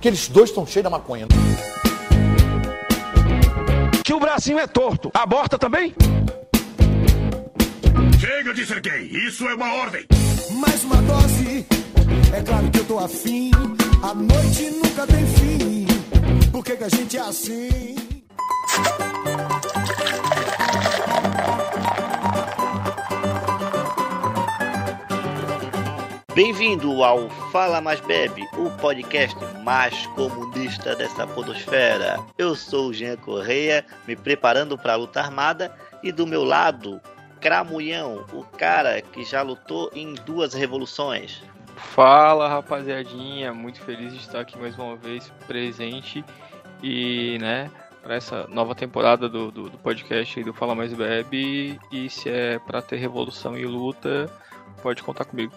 que eles dois estão cheios da maconha. Que o bracinho é torto. Aborta também? Chega de ser gay, isso é uma ordem. Mais uma dose, é claro que eu tô afim. A noite nunca tem fim. Por que, que a gente é assim? Bem-vindo ao Fala Mais Bebe, o podcast mais comunista dessa podosfera. Eu sou o Jean Correia, me preparando para a luta armada, e do meu lado, Cramulhão, o cara que já lutou em duas revoluções. Fala rapaziadinha, muito feliz de estar aqui mais uma vez presente e, né, para essa nova temporada do, do, do podcast do Fala Mais Bebe. E se é para ter revolução e luta, pode contar comigo.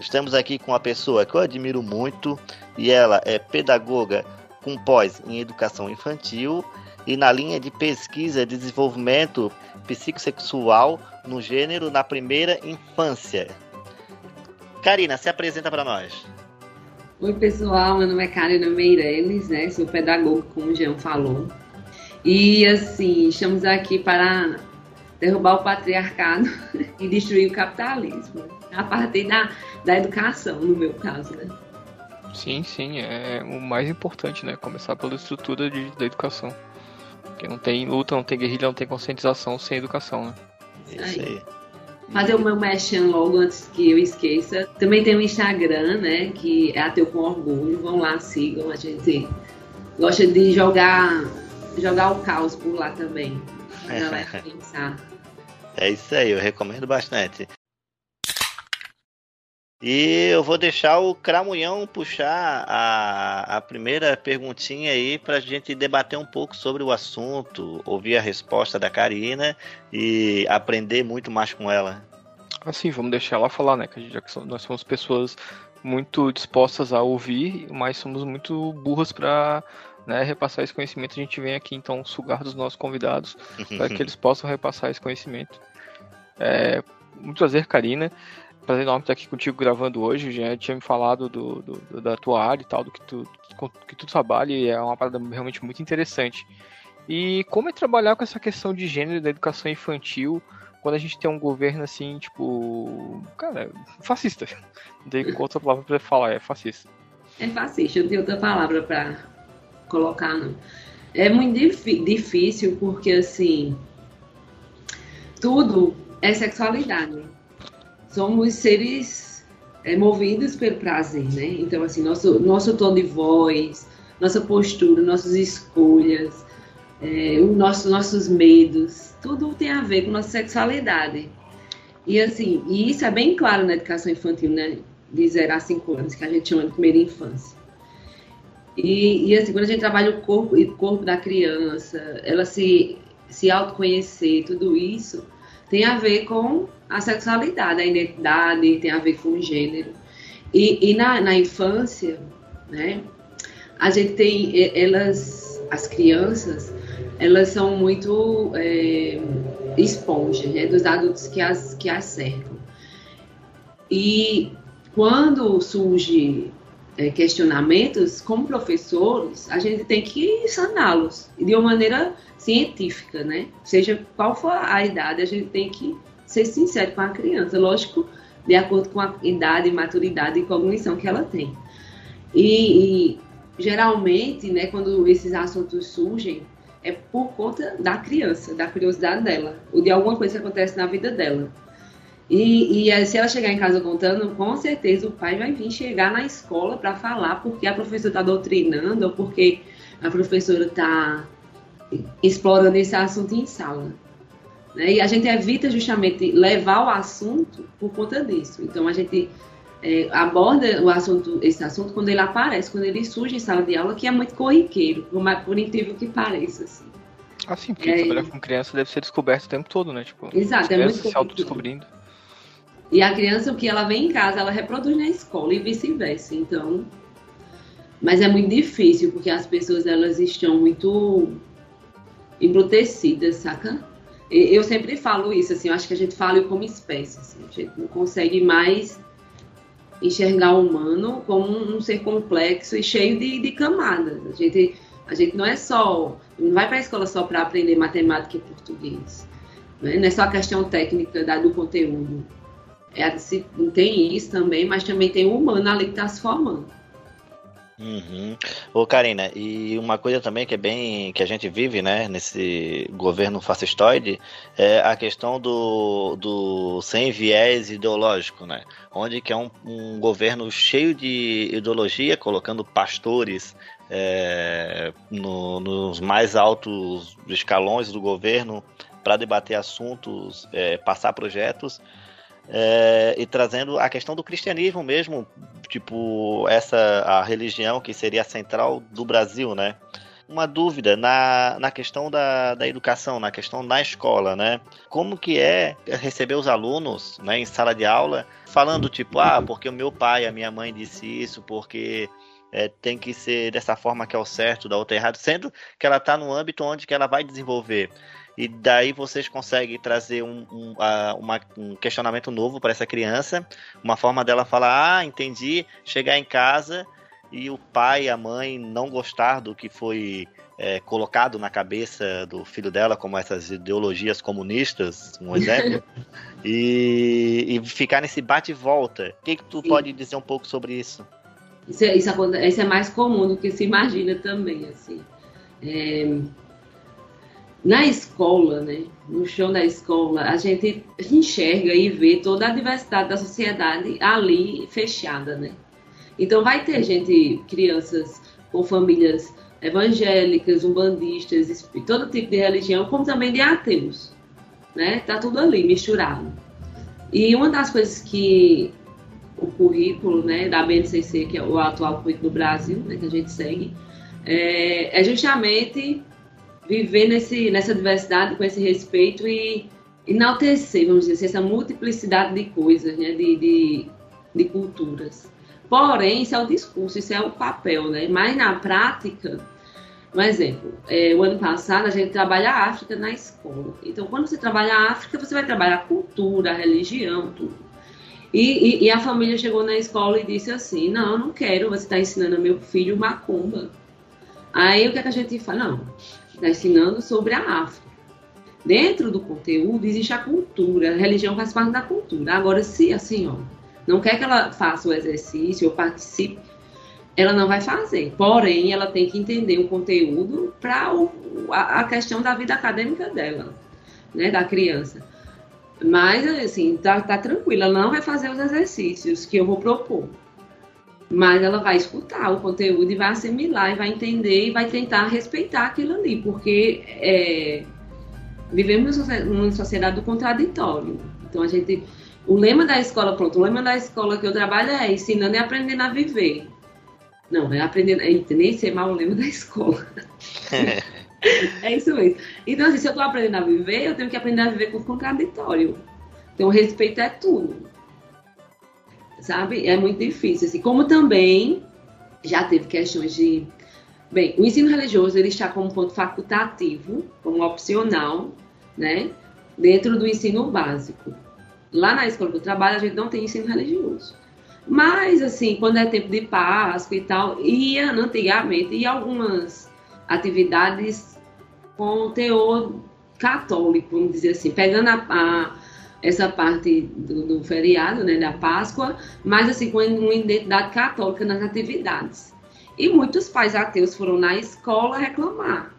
Estamos aqui com uma pessoa que eu admiro muito e ela é pedagoga com pós em educação infantil e na linha de pesquisa e desenvolvimento psicossexual no gênero na primeira infância. Karina, se apresenta para nós. Oi, pessoal, meu nome é Karina Meirelles, né? Sou pedagoga, como o Jean falou. E assim, estamos aqui para derrubar o patriarcado e destruir o capitalismo. A partir da, da educação, no meu caso, né? Sim, sim, é o mais importante, né? Começar pela estrutura de, da educação. Porque não tem luta, não tem guerrilha, não tem conscientização sem educação, né? Isso aí. Fazer o meu merchan logo antes que eu esqueça. Também tem o Instagram, né? Que é Ateu com Orgulho. Vão lá, sigam. A gente gosta de jogar, jogar o caos por lá também. Pra galera pensar. É isso aí, eu recomendo bastante. E eu vou deixar o Cramunhão puxar a, a primeira perguntinha aí para a gente debater um pouco sobre o assunto, ouvir a resposta da Karina e aprender muito mais com ela. Assim, vamos deixar ela falar, né? Que já que nós somos pessoas muito dispostas a ouvir, mas somos muito burras para né, repassar esse conhecimento. A gente vem aqui então sugar dos nossos convidados para que eles possam repassar esse conhecimento. É, muito prazer, Karina prazer enorme estar aqui contigo gravando hoje. Já tinha me falado do, do, da tua área e tal, do que tu, que tu trabalha, e é uma parada realmente muito interessante. E como é trabalhar com essa questão de gênero da educação infantil quando a gente tem um governo assim, tipo. Cara, fascista. Não tem outra palavra pra falar, é fascista. É fascista, não tem outra palavra pra colocar, não. É muito difícil porque, assim. Tudo é sexualidade somos seres é, movidos pelo prazer, né? Então, assim, nosso, nosso tom de voz, nossa postura, nossas escolhas, é, o nosso, nossos medos, tudo tem a ver com nossa sexualidade. E, assim, e isso é bem claro na educação infantil, né? De 0 a 5 anos, que a gente chama de primeira infância. E, e, assim, quando a gente trabalha o corpo, o corpo da criança, ela se, se autoconhecer, tudo isso tem a ver com a sexualidade, a identidade, tem a ver com o gênero. E, e na, na infância, né, a gente tem, elas, as crianças, elas são muito é, esponjas né, dos adultos que as, que as cercam. E quando surge é, questionamentos, como professores, a gente tem que saná-los de uma maneira científica, né? Seja qual for a idade, a gente tem que ser sincero com a criança, lógico, de acordo com a idade, maturidade e cognição que ela tem. E, e geralmente, né, quando esses assuntos surgem, é por conta da criança, da curiosidade dela, ou de alguma coisa que acontece na vida dela. E, e se ela chegar em casa contando, com certeza o pai vai vir chegar na escola para falar porque a professora está doutrinando ou porque a professora está explorando esse assunto em sala. Né? E a gente evita justamente levar o assunto por conta disso. Então a gente é, aborda o assunto, esse assunto quando ele aparece, quando ele surge em sala de aula, que é muito corriqueiro, por, por incrível que pareça. Assim. Ah, sim, porque é, trabalhar com criança deve ser descoberto o tempo todo, né? Tipo, exato, é muito se autodescobrindo. E a criança, o que ela vem em casa, ela reproduz na escola e vice-versa. Então, mas é muito difícil, porque as pessoas, elas estão muito embrutecidas, saca? Eu sempre falo isso, assim, eu acho que a gente fala como espécie, assim, a gente não consegue mais enxergar o humano como um ser complexo e cheio de, de camadas. A gente, a gente não é só, não vai para a escola só para aprender matemática e português. Né? Não é só a questão técnica da, do conteúdo. É, tem isso também, mas também tem o humano ali que está se formando. Uhum. Ô Karina, e uma coisa também que é bem que a gente vive, né, nesse governo fascistoide, é a questão do, do sem viés ideológico, né, onde que é um, um governo cheio de ideologia, colocando pastores é, no, nos mais altos escalões do governo para debater assuntos, é, passar projetos, é, e trazendo a questão do cristianismo mesmo, tipo, essa a religião que seria a central do Brasil, né? Uma dúvida na, na questão da, da educação, na questão da escola, né? Como que é receber os alunos né, em sala de aula falando, tipo, ah, porque o meu pai, a minha mãe disse isso, porque é, tem que ser dessa forma que é o certo, da outra é errado, sendo que ela está no âmbito onde que ela vai desenvolver e daí vocês conseguem trazer um, um, uh, uma, um questionamento novo para essa criança, uma forma dela falar, ah, entendi, chegar em casa e o pai e a mãe não gostar do que foi é, colocado na cabeça do filho dela, como essas ideologias comunistas, um exemplo, e, e, ficar nesse bate e volta. O que, que tu Sim. pode dizer um pouco sobre isso? Isso é, isso, isso é mais comum do que se imagina também, assim. É, na escola, né, no chão da escola, a gente enxerga e vê toda a diversidade da sociedade ali fechada, né? Então vai ter gente, crianças com famílias evangélicas, umbandistas, todo tipo de religião, como também de ateus, né? Tá tudo ali misturado. E uma das coisas que o currículo, né, da BNCC, que é o atual currículo do Brasil, né, que a gente segue, é, é justamente viver nesse, nessa diversidade, com esse respeito e enaltecer, vamos dizer assim, essa multiplicidade de coisas, né, de, de, de culturas. Porém, isso é o discurso, isso é o papel, né? Mas na prática, um exemplo, é, o ano passado a gente trabalha a África na escola. Então, quando você trabalha a África, você vai trabalhar a cultura, a religião, tudo. E, e, e, a família chegou na escola e disse assim: Não, eu não quero, você está ensinando meu filho macumba. Aí o que, é que a gente fala? Não, está ensinando sobre a África. Dentro do conteúdo existe a cultura, a religião faz parte da cultura. Agora, se assim, ó, não quer que ela faça o exercício ou participe, ela não vai fazer. Porém, ela tem que entender o conteúdo para a, a questão da vida acadêmica dela, né, da criança. Mas, assim, tá, tá tranquila, ela não vai fazer os exercícios que eu vou propor mas ela vai escutar o conteúdo e vai assimilar e vai entender e vai tentar respeitar aquilo ali, porque é, vivemos numa sociedade do contraditório. Então a gente, o lema da escola, pronto, o lema da escola que eu trabalho é ensinando e aprendendo a viver. Não, é aprendendo, é, nem ser mal o lema da escola. é isso mesmo. Então, assim, se eu estou aprendendo a viver, eu tenho que aprender a viver com o contraditório. Então, respeito é tudo sabe? É muito difícil. Assim, como também já teve questões de. Bem, o ensino religioso ele está como ponto facultativo, como opcional, né? Dentro do ensino básico. Lá na escola do trabalho a gente não tem ensino religioso. Mas, assim, quando é tempo de Páscoa e tal, ia antigamente, ia algumas atividades com teor católico, vamos dizer assim, pegando a, a essa parte do, do, feriado, né, da Páscoa, mas assim com uma identidade católica nas atividades. E muitos pais ateus foram na escola reclamar.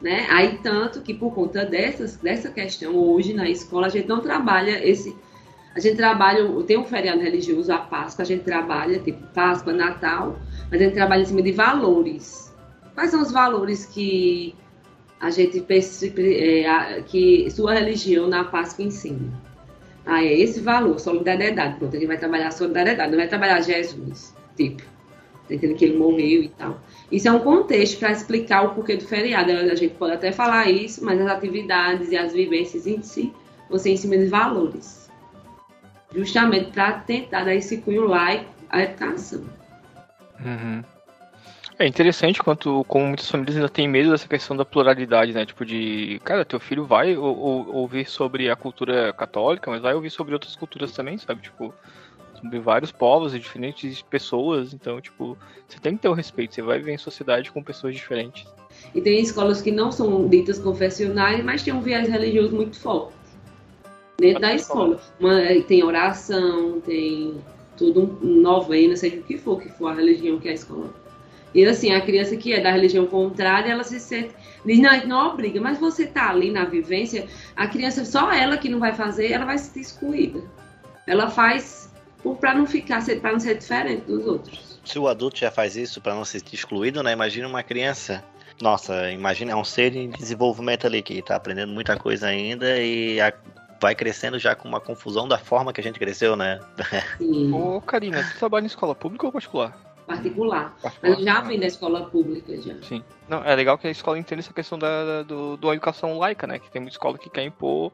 Né? Aí tanto que por conta dessas, dessa questão hoje na escola a gente não trabalha esse a gente trabalha, tem um feriado religioso, a Páscoa, a gente trabalha, tipo Páscoa, Natal, mas a gente trabalha em cima de valores. Quais são os valores que a gente é, que sua religião na Páscoa ensina. Ah, é esse valor, solidariedade. Pronto, a gente vai trabalhar solidariedade, não vai trabalhar Jesus, tipo, entendendo que ele morreu e tal. Isso é um contexto para explicar o porquê do feriado. A gente pode até falar isso, mas as atividades e as vivências em si em cima de valores. Justamente para tentar dar esse cunho laico à educação. Uhum. É interessante quanto como muitas famílias ainda têm medo dessa questão da pluralidade, né? Tipo de, cara, teu filho vai ou, ou, ouvir sobre a cultura católica, mas vai ouvir sobre outras culturas também, sabe? Tipo, de vários povos e diferentes pessoas, então, tipo, você tem que ter o respeito, você vai viver em sociedade com pessoas diferentes. E tem escolas que não são ditas confessionais, mas tem um viés religioso muito forte. Dentro da escola. Uma, tem oração, tem tudo um novena, seja o que for, que for a religião que a escola. E assim, a criança que é da religião contrária, ela se sente. Diz, não, não obriga, mas você tá ali na vivência, a criança, só ela que não vai fazer, ela vai se sentir excluída. Ela faz para não ficar, para não ser diferente dos outros. Se o adulto já faz isso para não se sentir excluído, né? Imagina uma criança nossa, imagina, é um ser em desenvolvimento ali que está aprendendo muita coisa ainda e a, vai crescendo já com uma confusão da forma que a gente cresceu, né? Sim. Ô, Karina, tu trabalha em escola pública ou particular? Particular. particular. Mas já vem da escola pública já. Sim. Não, é legal que a escola entenda essa questão da, da, do, da educação laica, né? Que tem muita escola que quer impor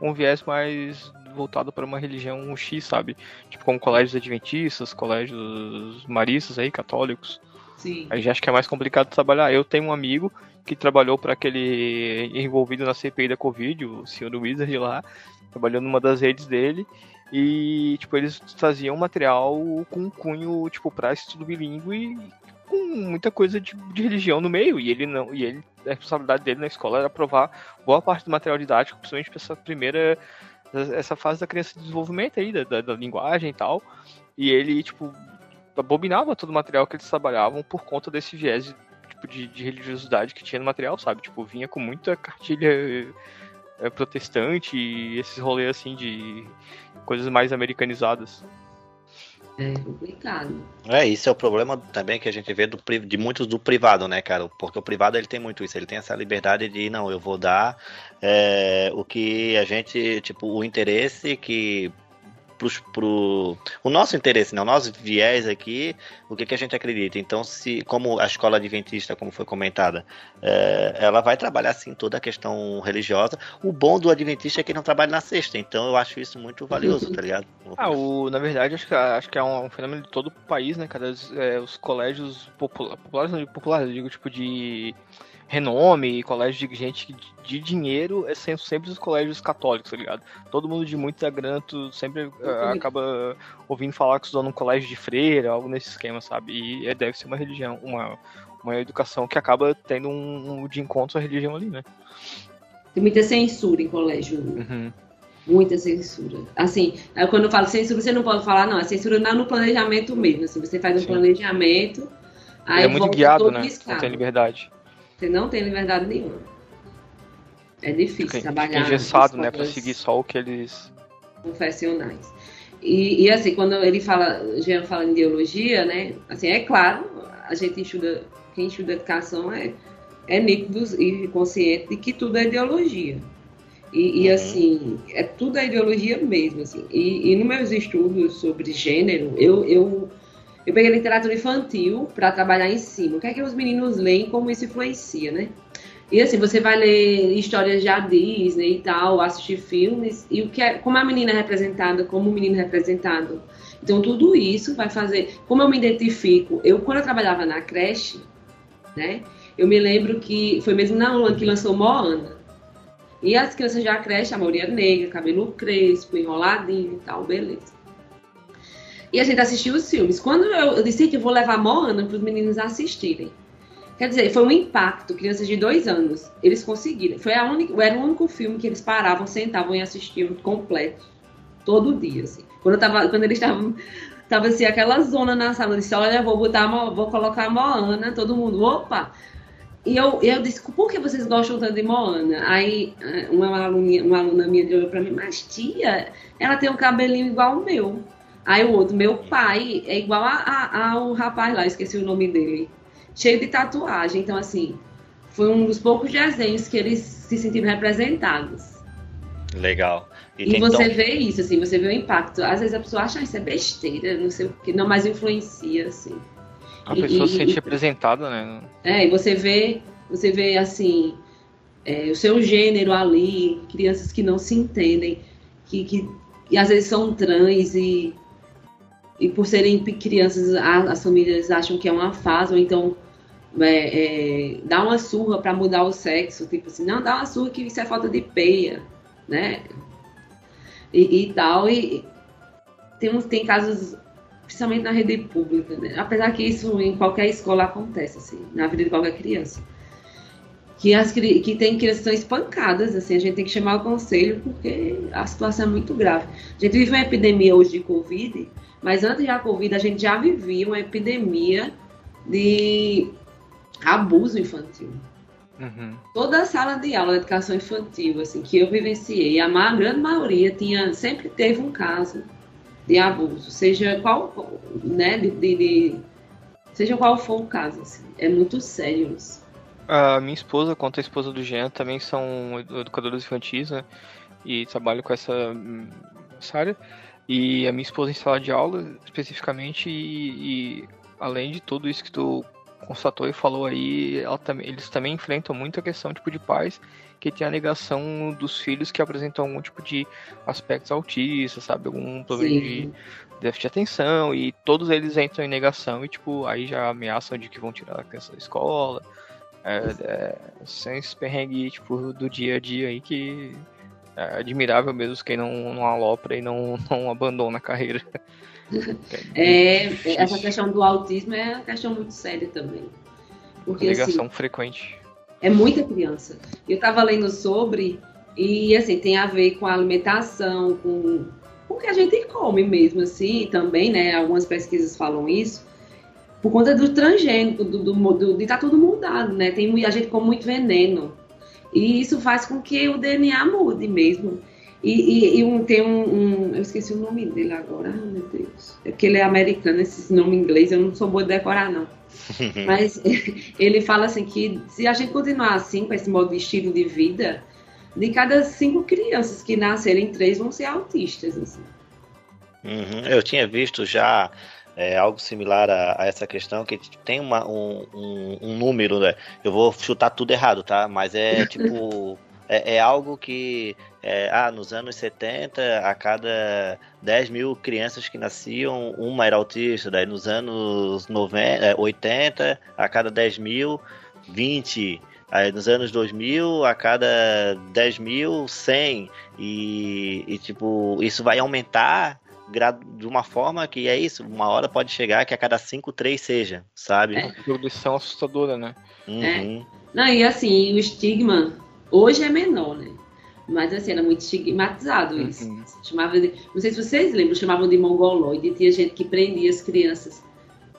um viés mais voltado para uma religião X, sabe? Tipo como colégios adventistas, colégios maristas aí, católicos. Sim. Aí já acho que é mais complicado trabalhar. Eu tenho um amigo que trabalhou para aquele envolvido na CPI da Covid, o senhor Wizard lá, trabalhou numa das redes dele. E, tipo, eles faziam material com cunho, tipo, para estudo bilíngue com muita coisa de, de, religião no meio. E ele não. E ele, a responsabilidade dele na escola era provar boa parte do material didático, principalmente para essa primeira. essa fase da criança de desenvolvimento aí, da, da, da linguagem e tal. E ele, tipo, abominava todo o material que eles trabalhavam por conta desse viés tipo, de, de religiosidade que tinha no material, sabe? Tipo, vinha com muita cartilha é, protestante e esses rolês assim de coisas mais americanizadas. É complicado. É, isso é o problema também que a gente vê do, de muitos do privado, né, cara? Porque o privado ele tem muito isso, ele tem essa liberdade de, não, eu vou dar é, o que a gente, tipo, o interesse que pros, pro o nosso interesse, né? o nosso viés aqui, o que, que a gente acredita. Então, se como a escola adventista, como foi comentada, é, ela vai trabalhar sim toda a questão religiosa. O bom do adventista é que não trabalha na sexta, então eu acho isso muito valioso, tá ligado? Ah, o, na verdade, acho que, acho que é um, um fenômeno de todo o país, né, cara? Os, é, os colégios populares, populares, eu digo, tipo de renome, colégio de gente de dinheiro, é sempre, sempre os colégios católicos, tá ligado? Todo mundo de muita grana, tu sempre uh, acaba ouvindo falar que estudou num colégio de freira, algo nesse esquema, sabe? E é, deve ser uma religião, uma, uma educação que acaba tendo um, um de encontro à religião ali, né? Tem muita censura em colégio. Uhum. Muita censura. Assim, quando eu falo censura, você não pode falar, não, a censura não é no planejamento mesmo. Assim, você faz um Sim. planejamento. Aí é muito guiado, né? Não tem liberdade. Você não tem liberdade nenhuma. É difícil fica, trabalhar. Fica engessado, né? Pra seguir só o que eles. Profissionais. E, e assim, quando ele fala, Jean fala em ideologia, né? Assim, é claro, a gente estuda, quem estuda educação é, é nítido e consciente de que tudo é ideologia. E, e, uhum. assim, é tudo é ideologia mesmo, assim. E, e nos meus estudos sobre gênero, eu, eu eu peguei literatura infantil para trabalhar em cima. O que é que os meninos leem, como isso influencia, né? E assim, você vai ler histórias da Disney e tal, assistir filmes, e o que é, como a menina é representada, como o menino é representado. Então, tudo isso vai fazer. Como eu me identifico, eu, quando eu trabalhava na creche, né, eu me lembro que foi mesmo na ano que lançou Moana. E as crianças já creche, a maioria negra, cabelo crespo, enroladinho e tal, beleza. E a gente assistiu os filmes. Quando eu, eu disse que vou levar Moana para os meninos assistirem. Quer dizer, foi um impacto, crianças de dois anos. Eles conseguiram. Foi a única, era o único filme que eles paravam, sentavam e assistiam completo. Todo dia, assim. Quando, eu tava, quando eles estavam. Tava assim, aquela zona na sala. Eu disse, olha, vou botar, vou colocar a Moana, todo mundo, opa! E eu, eu disse, por que vocês gostam tanto de Moana? Aí eh, uma, aluna, uma aluna minha olhou pra mim, mas tia, ela tem um cabelinho igual o meu. Aí o outro, meu pai é igual a, a, ao rapaz lá, esqueci o nome dele, cheio de tatuagem. Então, assim, foi um dos poucos desenhos que eles se sentiram representados. Legal. E, e você tom... vê isso, assim, você vê o impacto. Às vezes a pessoa acha, ah, isso é besteira, não sei o que, não, mas influencia, assim. A e, pessoa se sente representada, né? É, e você vê, você vê, assim, é, o seu gênero ali, crianças que não se entendem, que, que e às vezes são trans e e por serem crianças, as famílias acham que é uma fase, ou então é, é, dá uma surra para mudar o sexo, tipo assim, não, dá uma surra que isso é falta de peia, né? E, e tal, e, tem, tem casos, principalmente na rede pública, né? apesar que isso em qualquer escola acontece, assim, na vida de qualquer criança. Que, as, que tem crianças que são espancadas, assim, a gente tem que chamar o conselho porque a situação é muito grave. A gente vive uma epidemia hoje de Covid, mas antes da Covid a gente já vivia uma epidemia de abuso infantil. Uhum. Toda a sala de aula de educação infantil, assim, que eu vivenciei, a grande maioria tinha, sempre teve um caso de abuso, seja qual, né, de, de, de seja qual for o caso, assim, é muito sério isso. A minha esposa, quanto a esposa do Jean, também são educadoras infantis, né, e trabalham com essa, essa área, e a minha esposa em sala de aula, especificamente, e, e além de tudo isso que tu constatou e falou aí, eles também enfrentam muito a questão tipo de pais que tem a negação dos filhos que apresentam algum tipo de aspectos autistas, sabe, algum problema Sim. de déficit de atenção e todos eles entram em negação e tipo aí já ameaçam de que vão tirar a criança da escola. É, é, sem esse perrengue tipo do dia a dia aí que é admirável mesmo quem não, não alopra e não, não abandona a carreira. É, essa questão do autismo é uma questão muito séria também. Porque, Ligação assim, frequente. É muita criança. Eu estava lendo sobre, e assim, tem a ver com a alimentação, com, com o que a gente come mesmo, assim, também, né? Algumas pesquisas falam isso. Por conta do transgênico, do, do, do, de estar tá tudo mudado, né? Tem, a gente come muito veneno. E isso faz com que o DNA mude mesmo. E, e, e um, tem um, um, Eu esqueci o nome dele agora. Ai, meu Deus. É porque ele é americano, esse nome inglês eu não sou boa de decorar, não. Mas ele fala assim que se a gente continuar assim, com esse modo de estilo de vida, de cada cinco crianças que nascerem, três vão ser autistas. Assim. Uhum. Eu tinha visto já é, algo similar a, a, essa questão, que tem uma, um, um, um, número, né? Eu vou chutar tudo errado, tá? Mas é tipo. é, é, algo que, é, ah, nos anos 70, a cada 10 mil crianças que nasciam, uma era autista. Daí nos anos 90, 80, é, a cada 10 mil, 20. Aí nos anos 2000, a cada 10 mil, 100. E, e tipo, isso vai aumentar de uma forma que é isso, uma hora pode chegar que a cada 5, 3 seja, sabe? É. Produção assustadora, né? Uhum. É. Não, e assim, o estigma Hoje é menor, né? Mas assim, era muito estigmatizado isso. Uhum. Chamava de, não sei se vocês lembram, chamavam de mongoloide. Tinha gente que prendia as crianças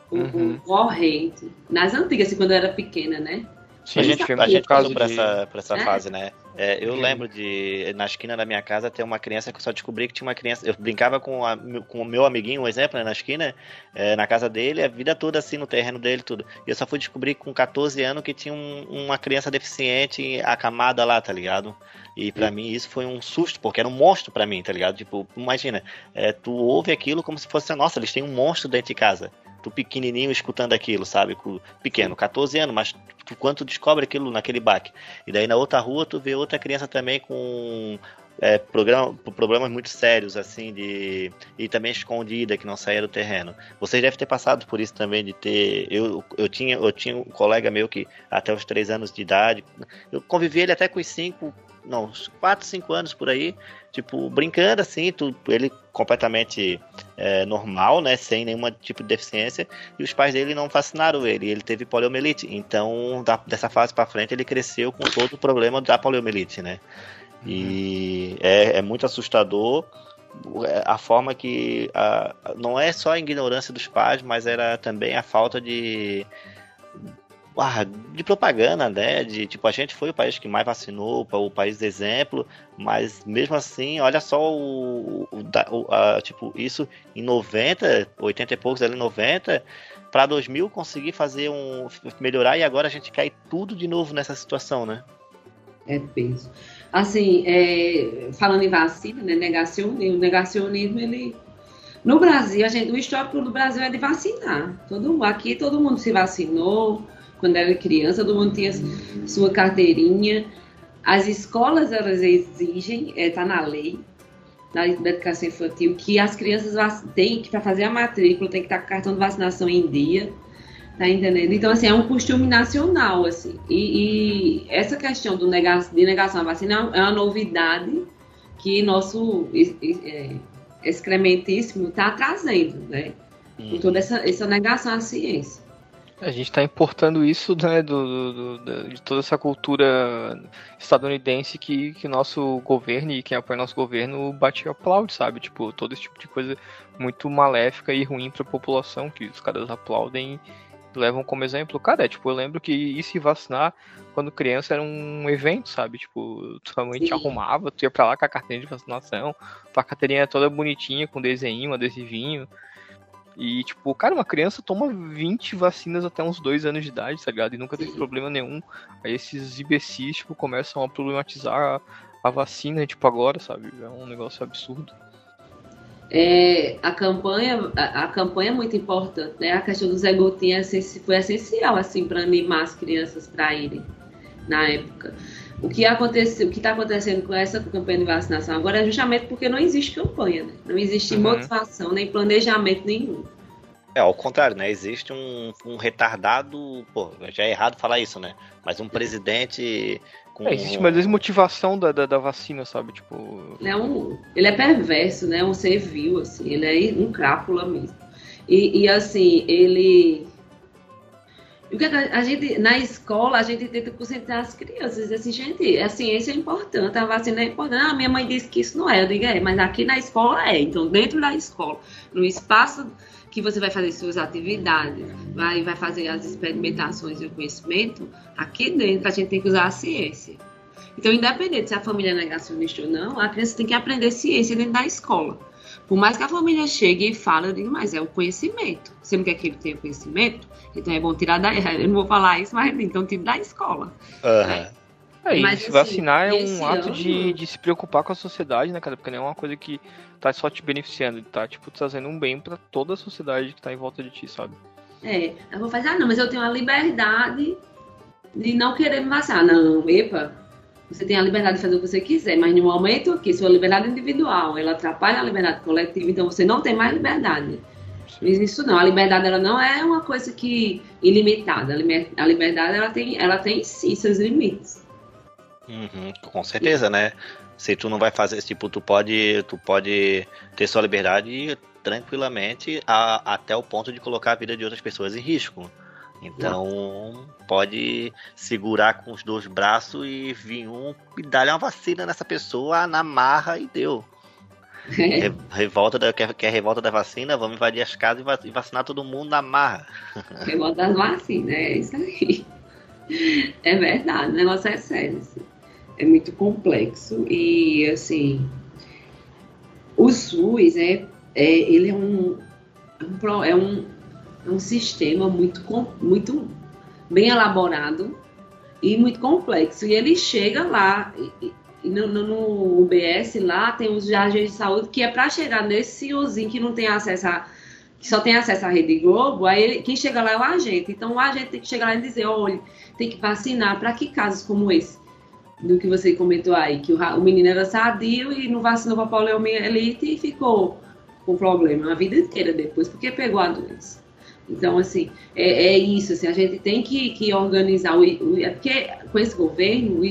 com, uhum. corrente. Nas antigas, assim, quando eu era pequena, né? Sim, a gente, a gente passou por essa, por essa é? fase, né? É, eu lembro de, na esquina da minha casa, ter uma criança que eu só descobri que tinha uma criança. Eu brincava com, a, com o meu amiguinho, um exemplo, né, na esquina, é, na casa dele, a vida toda assim, no terreno dele, tudo. E eu só fui descobrir com 14 anos que tinha um, uma criança deficiente acamada lá, tá ligado? E para mim isso foi um susto, porque era um monstro para mim, tá ligado? Tipo, imagina, é, tu ouve aquilo como se fosse, nossa, eles têm um monstro dentro de casa tu pequenininho escutando aquilo, sabe? Pequeno, 14 anos, mas tu, quando tu descobre aquilo naquele baque. E daí na outra rua tu vê outra criança também com é, programa, problemas muito sérios, assim, de. E também escondida, que não saía do terreno. Vocês devem ter passado por isso também, de ter. Eu, eu, tinha, eu tinha um colega meu que, até os 3 anos de idade, eu convivi ele até com os 5, não, uns 4, 5 anos por aí, tipo, brincando assim, tu, ele completamente é, normal, né, sem nenhum tipo de deficiência, e os pais dele não vacinaram ele, ele teve poliomielite, então da, dessa fase para frente ele cresceu com todo o problema da poliomielite, né, e é, é muito assustador a forma que a, não é só a ignorância dos pais, mas era também a falta de de propaganda, né? De tipo, a gente foi o país que mais vacinou, o país de exemplo, mas mesmo assim, olha só o, o, o a, tipo, isso em 90, 80 e poucos ali 90, para 2000 conseguir fazer um melhorar e agora a gente cai tudo de novo nessa situação, né? É peso. Assim, é, falando em vacina, né, negacionismo, o negacionismo, ele no Brasil, a gente, o histórico do Brasil é de vacinar. Todo, aqui todo mundo se vacinou, quando era criança, todo mundo tinha sua carteirinha. As escolas, elas exigem, está é, tá na lei da, educação infantil, que as crianças têm que, para fazer a matrícula, tem que estar com cartão de vacinação em dia. Tá entendendo? Então, assim, é um costume nacional, assim. E, e essa questão do nega, de negação à vacina é uma novidade que nosso é, excrementíssimo está trazendo, né? Com toda essa, essa negação à ciência. A gente está importando isso né, do, do, do, de toda essa cultura estadunidense que, que nosso governo e quem apoia nosso governo bate e aplaude, sabe? Tipo, todo esse tipo de coisa muito maléfica e ruim para a população que os caras aplaudem e levam como exemplo. Cara, é, tipo, eu lembro que ir se vacinar quando criança era um evento, sabe? Tipo, tua mãe te arrumava, tu ia pra lá com a carteirinha de vacinação, tua carteirinha toda bonitinha, com desenho, adesivinho. E, tipo, cara, uma criança toma 20 vacinas até uns 2 anos de idade, tá ligado? E nunca teve problema nenhum. Aí esses imbecis, tipo, começam a problematizar a, a vacina, tipo, agora, sabe? É um negócio absurdo. É, a campanha a, a, campanha é muito importante, né? A questão do Zé Gotinha foi essencial, assim, para animar as crianças para irem na época. O que aconteceu, o que está acontecendo com essa campanha de vacinação agora é justamente porque não existe campanha, né? não existe uhum. motivação nem planejamento nenhum. É, ao contrário, né? Existe um, um retardado, pô, já é errado falar isso, né? Mas um presidente com... É, existe uma desmotivação da, da, da, vacina, sabe? Tipo. Ele é, um, ele é perverso, né? Um ser vil, assim, ele é um crápula mesmo. E, e assim, ele o que a gente, na escola, a gente tenta concentrar as crianças, assim, gente, a ciência é importante, a vacina é importante. Ah, minha mãe disse que isso não é, eu digo, é, mas aqui na escola é. Então, dentro da escola, no espaço que você vai fazer suas atividades, vai, vai fazer as experimentações e o conhecimento, aqui dentro a gente tem que usar a ciência. Então, independente se a família é negacionista ou não, a criança tem que aprender ciência dentro da escola. Por mais que a família chegue e fale, eu digo, mas é o conhecimento. Você não quer que ele tenha conhecimento? Então é bom tirar da. Eu não vou falar isso, mas então tira da escola. Uhum. É, mas, se assim, vacinar é um ato ano... de, de se preocupar com a sociedade, né, cara? Porque não é uma coisa que tá só te beneficiando, tá, tipo, trazendo um bem para toda a sociedade que tá em volta de ti, sabe? É, eu vou fazer, ah, não, mas eu tenho a liberdade de não querer me vacinar. Não, epa, você tem a liberdade de fazer o que você quiser, mas no momento que sua liberdade individual, ela atrapalha a liberdade coletiva, então você não tem mais liberdade. Isso não, a liberdade ela não é uma coisa que ilimitada. A liberdade ela tem, ela tem sim seus limites. Uhum, com certeza, né? Se tu não vai fazer, tipo, tu pode, tu pode ter sua liberdade tranquilamente a, até o ponto de colocar a vida de outras pessoas em risco. Então pode segurar com os dois braços e vir um e dar-lhe uma vacina nessa pessoa na marra e deu. Re, revolta da, quer, quer revolta da vacina, vamos invadir as casas e vacinar todo mundo na marra. Revolta das vacinas, é isso aí. É verdade, o negócio é sério. Assim. É muito complexo e assim o SUS é, é ele é um, é um é um sistema muito, muito bem elaborado e muito complexo. E ele chega lá, e, e no, no, UBS lá tem os agentes de saúde que é para chegar nesse senhorzinho que não tem acesso a que só tem acesso à Rede Globo, aí ele, quem chega lá é o agente. Então o agente tem que chegar lá e dizer, olha, tem que vacinar para que casos como esse? Do que você comentou aí, que o, o menino era sadio e não vacinou para poliomielite e ficou com problema a vida inteira depois, porque pegou a doença. Então, assim, é, é isso, assim, a gente tem que, que organizar, o, o, é porque com esse governo,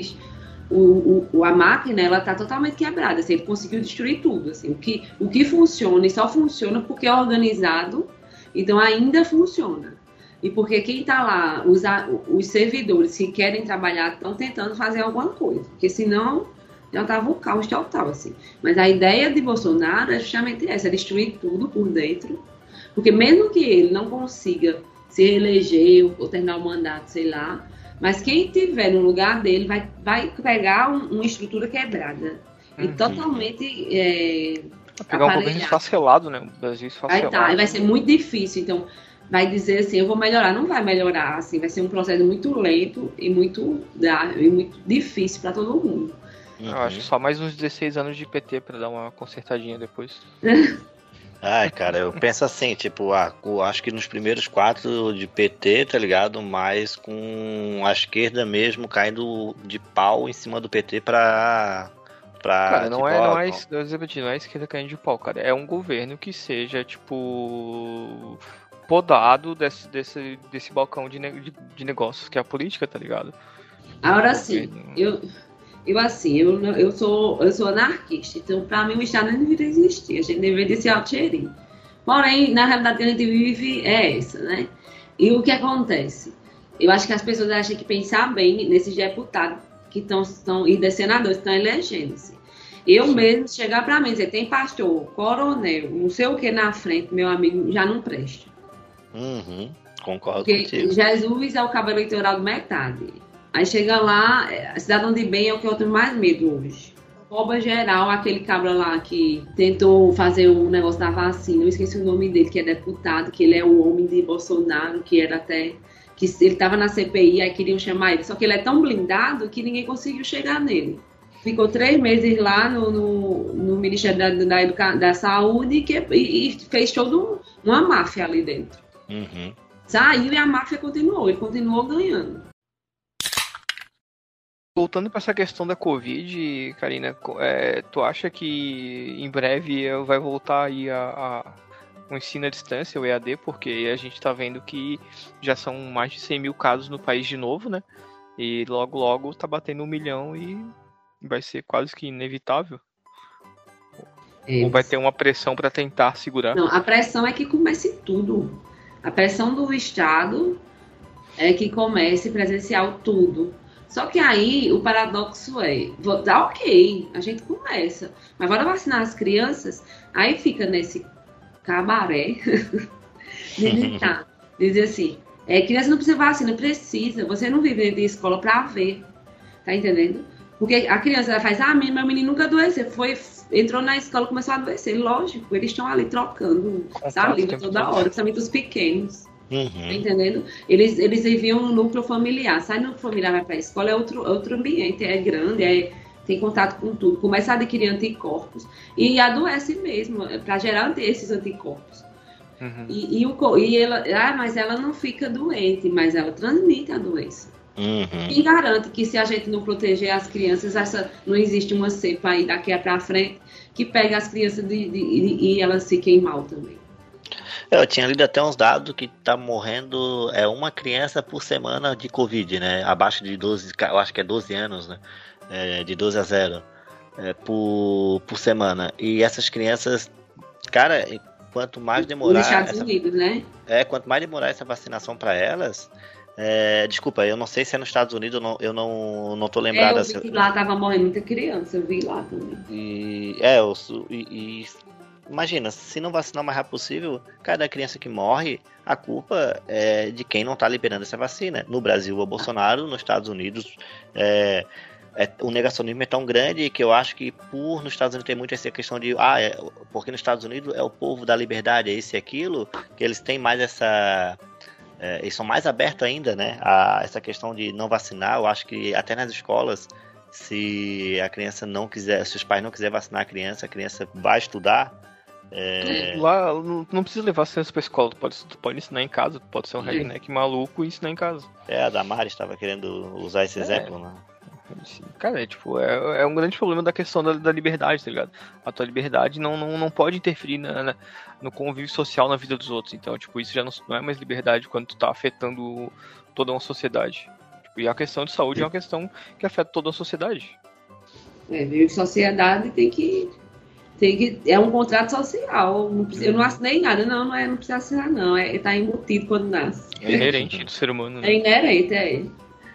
o, o, a máquina, ela está totalmente quebrada, assim, ele conseguiu destruir tudo, assim, o que, o que funciona e só funciona porque é organizado, então ainda funciona. E porque quem está lá, os, os servidores que querem trabalhar estão tentando fazer alguma coisa, porque senão já estava um caos total, assim. Mas a ideia de Bolsonaro é justamente essa, destruir tudo por dentro, porque mesmo que ele não consiga se reeleger ou terminar o mandato, sei lá, mas quem tiver no lugar dele vai, vai pegar um, uma estrutura quebrada uhum. e totalmente é, vai pegar um governo esfacelado, né? O Brasil esfacelado. Vai, tá, vai ser muito difícil, então vai dizer assim, eu vou melhorar, não vai melhorar, assim, vai ser um processo muito lento e muito e muito difícil para todo mundo. Eu acho que só mais uns 16 anos de PT para dar uma consertadinha depois. Ai, cara, eu penso assim, tipo, ah, acho que nos primeiros quatro de PT, tá ligado? Mas com a esquerda mesmo caindo de pau em cima do PT pra. pra cara, não, tipo, é, não, é, não é a esquerda caindo de pau, cara. É um governo que seja, tipo. podado desse, desse, desse balcão de, de, de negócios que é a política, tá ligado? Agora sim, eu Eu assim, eu, eu sou eu sou anarquista, então para mim o Estado não deveria existir, a gente deveria se autogerir. Porém, na realidade que a gente vive é essa, né? E o que acontece? Eu acho que as pessoas acham que pensar bem nesses deputados que estão e de senadores que estão elegendo-se. Eu mesmo chegar para mim e dizer, tem pastor, coronel, não sei o que na frente, meu amigo, já não presta. Uhum, concordo Porque contigo. Jesus é o cabo eleitoral do metade. Aí chega lá, é, cidadão de bem é o que eu tenho mais medo hoje. Rouba geral, aquele cabra lá que tentou fazer o negócio da vacina, eu esqueci o nome dele, que é deputado, que ele é o homem de Bolsonaro, que era até. que ele estava na CPI, aí queriam chamar ele. Só que ele é tão blindado que ninguém conseguiu chegar nele. Ficou três meses lá no, no, no Ministério da, da, Educa- da Saúde que, e, e fez toda um- uma máfia ali dentro. Uhum. Saiu e a máfia continuou, ele continuou ganhando. Voltando para essa questão da Covid, Karina, é, tu acha que em breve vai voltar aí a, a o ensino à distância, o EAD, porque a gente está vendo que já são mais de 100 mil casos no país de novo, né? E logo, logo tá batendo um milhão e vai ser quase que inevitável. É, Ou vai ter uma pressão para tentar segurar. Não, a pressão é que comece tudo. A pressão do Estado é que comece presencial tudo. Só que aí o paradoxo é, tá ok, a gente começa, mas bora vacinar as crianças, aí fica nesse cabaré de ditar, dizer assim, é, criança não precisa vacina, precisa, você não vive dentro de escola pra ver, tá entendendo? Porque a criança ela faz, ah, meu menino nunca adoeceu, foi, entrou na escola e começou a adoecer, lógico, eles estão ali trocando tempo toda hora, principalmente os pequenos. Tá Uhum. entendendo? Eles, eles viviam no núcleo familiar. Sai no núcleo familiar, vai para a escola, é outro, outro ambiente, é grande, é, tem contato com tudo. Começa a adquirir anticorpos e adoece mesmo, para gerar esses anticorpos. Uhum. E, e, o, e ela, ah, mas ela não fica doente, mas ela transmite a doença. Uhum. Quem garante que se a gente não proteger as crianças, essa, não existe uma cepa aí daqui para frente que pega as crianças de- de- e, e elas fiquem mal também. Eu tinha lido até uns dados que tá morrendo é uma criança por semana de Covid, né? Abaixo de 12, ca- eu acho que é 12 anos, né? É, de 12 a 0 é, por, por semana. E essas crianças, cara, quanto mais demorar. Nos Estados essa- Unidos, né? é, quanto mais demorar essa vacinação para elas. é, desculpa, eu não sei se é nos Estados Unidos, eu não, eu não, não tô É, lembrado. eu vi que lá tava morrendo muita criança, eu vi lá também. E é, eu, e, e imagina, se não vacinar o mais rápido possível, cada criança que morre, a culpa é de quem não está liberando essa vacina. No Brasil o Bolsonaro, nos Estados Unidos é, é- o negacionismo é tão grande que eu acho que por nos Estados Unidos tem muito essa questão de ah, é, porque nos Estados Unidos é o povo da liberdade, é isso e aquilo, que eles têm mais essa é, eles são mais abertos ainda, né, a essa questão de não vacinar. Eu acho que até nas escolas se a criança não quiser, se os pais não quiserem vacinar a criança, a criança vai estudar. É, Lá não, não precisa levar ciência pra escola, tu pode, tu pode ensinar em casa, tu pode ser um Sim. redneck maluco e ensinar em casa. é, a Damares estava querendo usar esse É. exemplo, né? Cara, é tipo, é, é um grande problema da questão da, da liberdade, tá ligado? A tua liberdade não, não, não pode interferir na, na- no convívio social na vida dos outros. Então, tipo, isso já não, não é mais liberdade quando tu tá afetando toda uma sociedade. Tipo, e a questão de saúde é uma questão que afeta toda a sociedade. É, viver em sociedade tem que, tem que. É um contrato social. Não precisa- eu não assinei nada, não, não, é, não precisa assinar, não. É, tá embutido quando nasce. É inerente do ser humano, É né? inerente, é.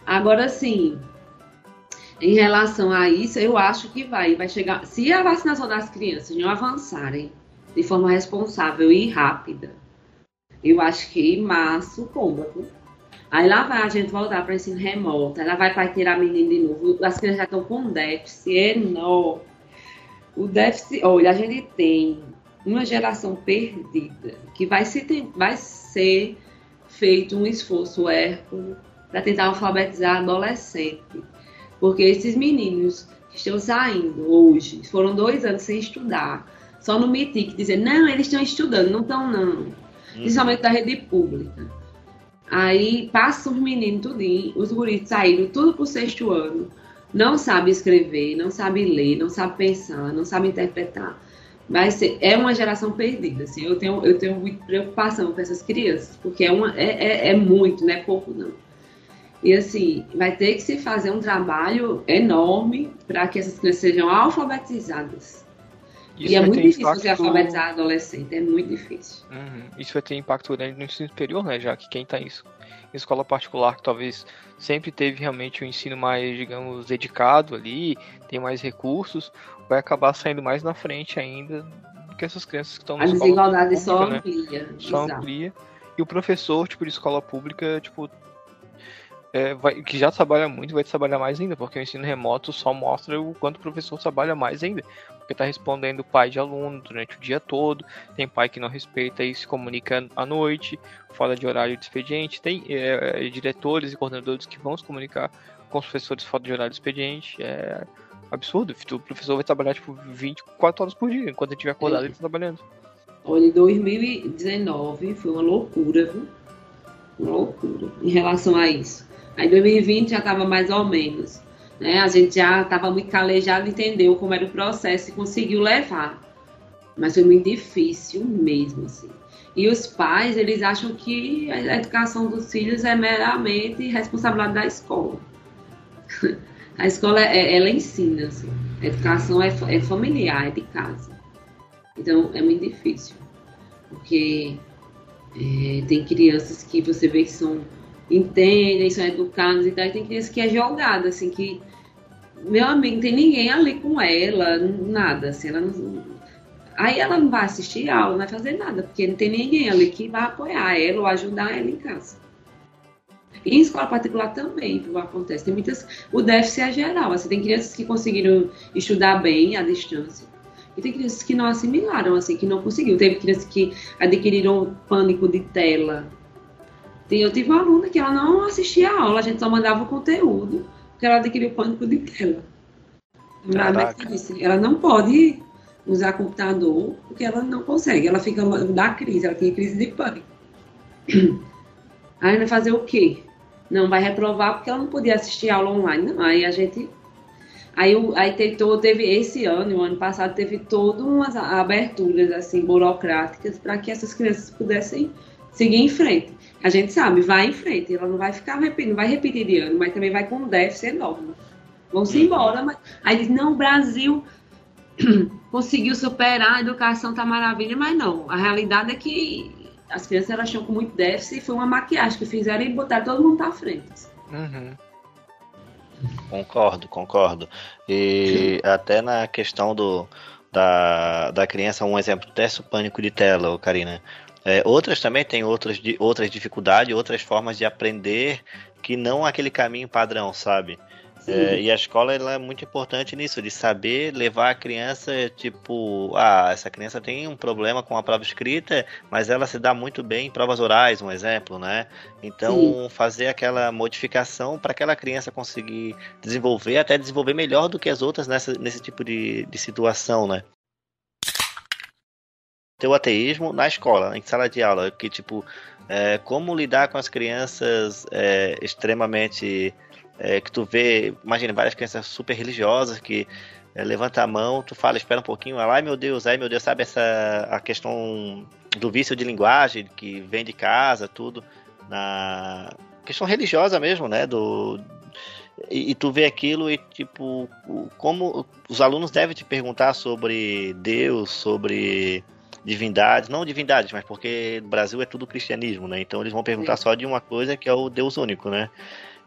Agora sim, em relação a isso, eu acho que vai, vai chegar. Se a vacinação das crianças não avançarem de forma responsável e rápida, eu acho que em março comba. viu? Aí lá vai a gente voltar para ensino remoto, ela vai para tirar menino de novo. As crianças já estão com um déficit enorme. O déficit, olha, a gente tem uma geração perdida que vai, se, tem- vai ser feito um esforço hércules para tentar alfabetizar adolescente. Porque esses meninos que estão saindo hoje, foram dois anos sem estudar, só no MITIC dizer, não, eles estão estudando, não estão não. Principalmente da rede pública. Aí passa os meninos tudinho, os guris saíram tudo pro sexto ano, não sabe escrever, não sabe ler, não sabe pensar, não sabe interpretar. Vai ser, é uma geração perdida, assim, eu tenho, eu tenho muita preocupação com essas crianças, porque é, uma, é, é, é muito, não é pouco não. E assim, vai ter que se fazer um trabalho enorme para que essas crianças sejam alfabetizadas. Isso e é muito difícil impacto... você alfabetizar adolescente, é muito difícil. Uhum. Isso vai ter impacto grande no ensino superior, né? Já que quem está em escola particular, que talvez sempre teve realmente um ensino mais, digamos, dedicado ali, tem mais recursos, vai acabar saindo mais na frente ainda do que essas crianças que estão na A desigualdade pública, só né? amplia. Só exato. amplia. E o professor, tipo, de escola pública, tipo, é, vai, que já trabalha muito, vai trabalhar mais ainda, porque o ensino remoto só mostra o quanto o professor trabalha mais ainda. Porque está respondendo pai de aluno durante o dia todo, tem pai que não respeita e se comunica à noite, fora de horário de expediente, tem é, diretores e coordenadores que vão se comunicar com os professores fora de horário de expediente. É absurdo. O professor vai trabalhar tipo 24 horas por dia, enquanto ele estiver acordado, é. ele está trabalhando. Olha, 2019 foi uma loucura, viu? Uma loucura em relação a isso. Aí 2020 já estava mais ou menos. Né? A gente já estava muito calejado, entendeu como era o processo e conseguiu levar. Mas foi muito difícil mesmo, assim. E os pais, eles acham que a educação dos filhos é meramente responsabilidade da escola. A escola, é, ela ensina, assim. A educação é, é familiar, é de casa. Então, é muito difícil. Porque é, tem crianças que você vê que são entendem, são educados e tal. E tem criança que é jogada, assim, que meu amigo, não tem ninguém ali com ela, nada, assim, ela não, aí ela não vai assistir aula, não vai fazer nada, porque não tem ninguém ali que vai apoiar ela ou ajudar ela em casa. E em escola particular também acontece. Tem muitas. O déficit é geral. Assim, tem crianças que conseguiram estudar bem à distância. E tem crianças que não assimilaram, assim, que não conseguiram. Teve crianças que adquiriram pânico de tela, eu tive uma aluna que ela não assistia a aula, a gente só mandava o conteúdo, porque ela adquiriu pânico de tela. Ela não pode usar computador porque ela não consegue, ela fica da crise, ela tinha crise de pânico. Aí vai fazer o quê? Não vai reprovar porque ela não podia assistir aula online. Não, aí a gente. Aí, aí teve, teve esse ano e o ano passado teve todas umas aberturas assim burocráticas para que essas crianças pudessem seguir em frente a gente sabe, vai em frente, ela não vai ficar repetindo, não vai repetir de ano, mas também vai com um déficit enorme. Vão-se uhum. embora, mas aí diz, não, o Brasil conseguiu superar, a educação tá maravilha, mas não, a realidade é que as crianças elas acham com muito déficit e foi uma maquiagem que fizeram e botaram todo mundo à frente. Uhum. Concordo, concordo. E até na questão do, da, da criança, um exemplo, teste o pânico de tela, Karina. É, outras também têm outras, outras dificuldades, outras formas de aprender que não aquele caminho padrão, sabe? É, e a escola ela é muito importante nisso, de saber levar a criança, tipo, ah, essa criança tem um problema com a prova escrita, mas ela se dá muito bem em provas orais, um exemplo, né? Então, Sim. fazer aquela modificação para aquela criança conseguir desenvolver, até desenvolver melhor do que as outras nessa, nesse tipo de, de situação, né? Ter o ateísmo na escola, em sala de aula, que tipo, é, como lidar com as crianças é, extremamente é, que tu vê, imagina várias crianças super religiosas que é, levanta a mão, tu fala, espera um pouquinho, ai meu Deus, ai meu Deus, sabe essa a questão do vício de linguagem que vem de casa, tudo na questão religiosa mesmo, né, do e, e, tu vê aquilo e tipo como os alunos devem te perguntar sobre Deus, sobre divindades, não divindades, mas porque no Brasil é tudo cristianismo, né? Então eles vão perguntar Sim. só de uma coisa que é o Deus único, né?